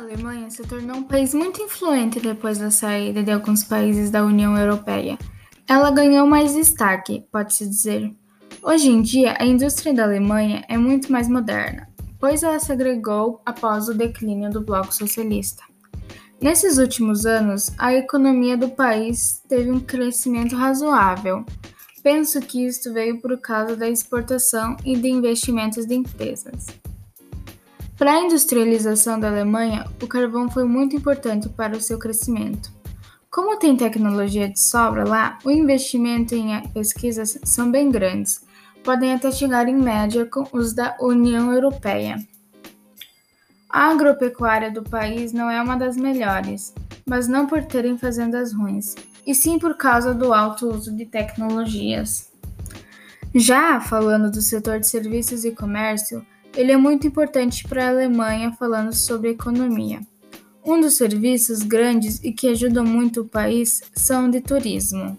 Alemanha se tornou um país muito influente depois da saída de alguns países da União Europeia. Ela ganhou mais destaque, pode-se dizer. Hoje em dia, a indústria da Alemanha é muito mais moderna, pois ela se agregou após o declínio do Bloco Socialista. Nesses últimos anos, a economia do país teve um crescimento razoável. Penso que isto veio por causa da exportação e de investimentos de empresas. Para a industrialização da Alemanha, o carvão foi muito importante para o seu crescimento. Como tem tecnologia de sobra lá, o investimento em pesquisas são bem grandes, podem até chegar em média com os da União Europeia. A agropecuária do país não é uma das melhores, mas não por terem fazendas ruins, e sim por causa do alto uso de tecnologias. Já falando do setor de serviços e comércio, ele é muito importante para a Alemanha falando sobre economia. Um dos serviços grandes e que ajudam muito o país são de turismo.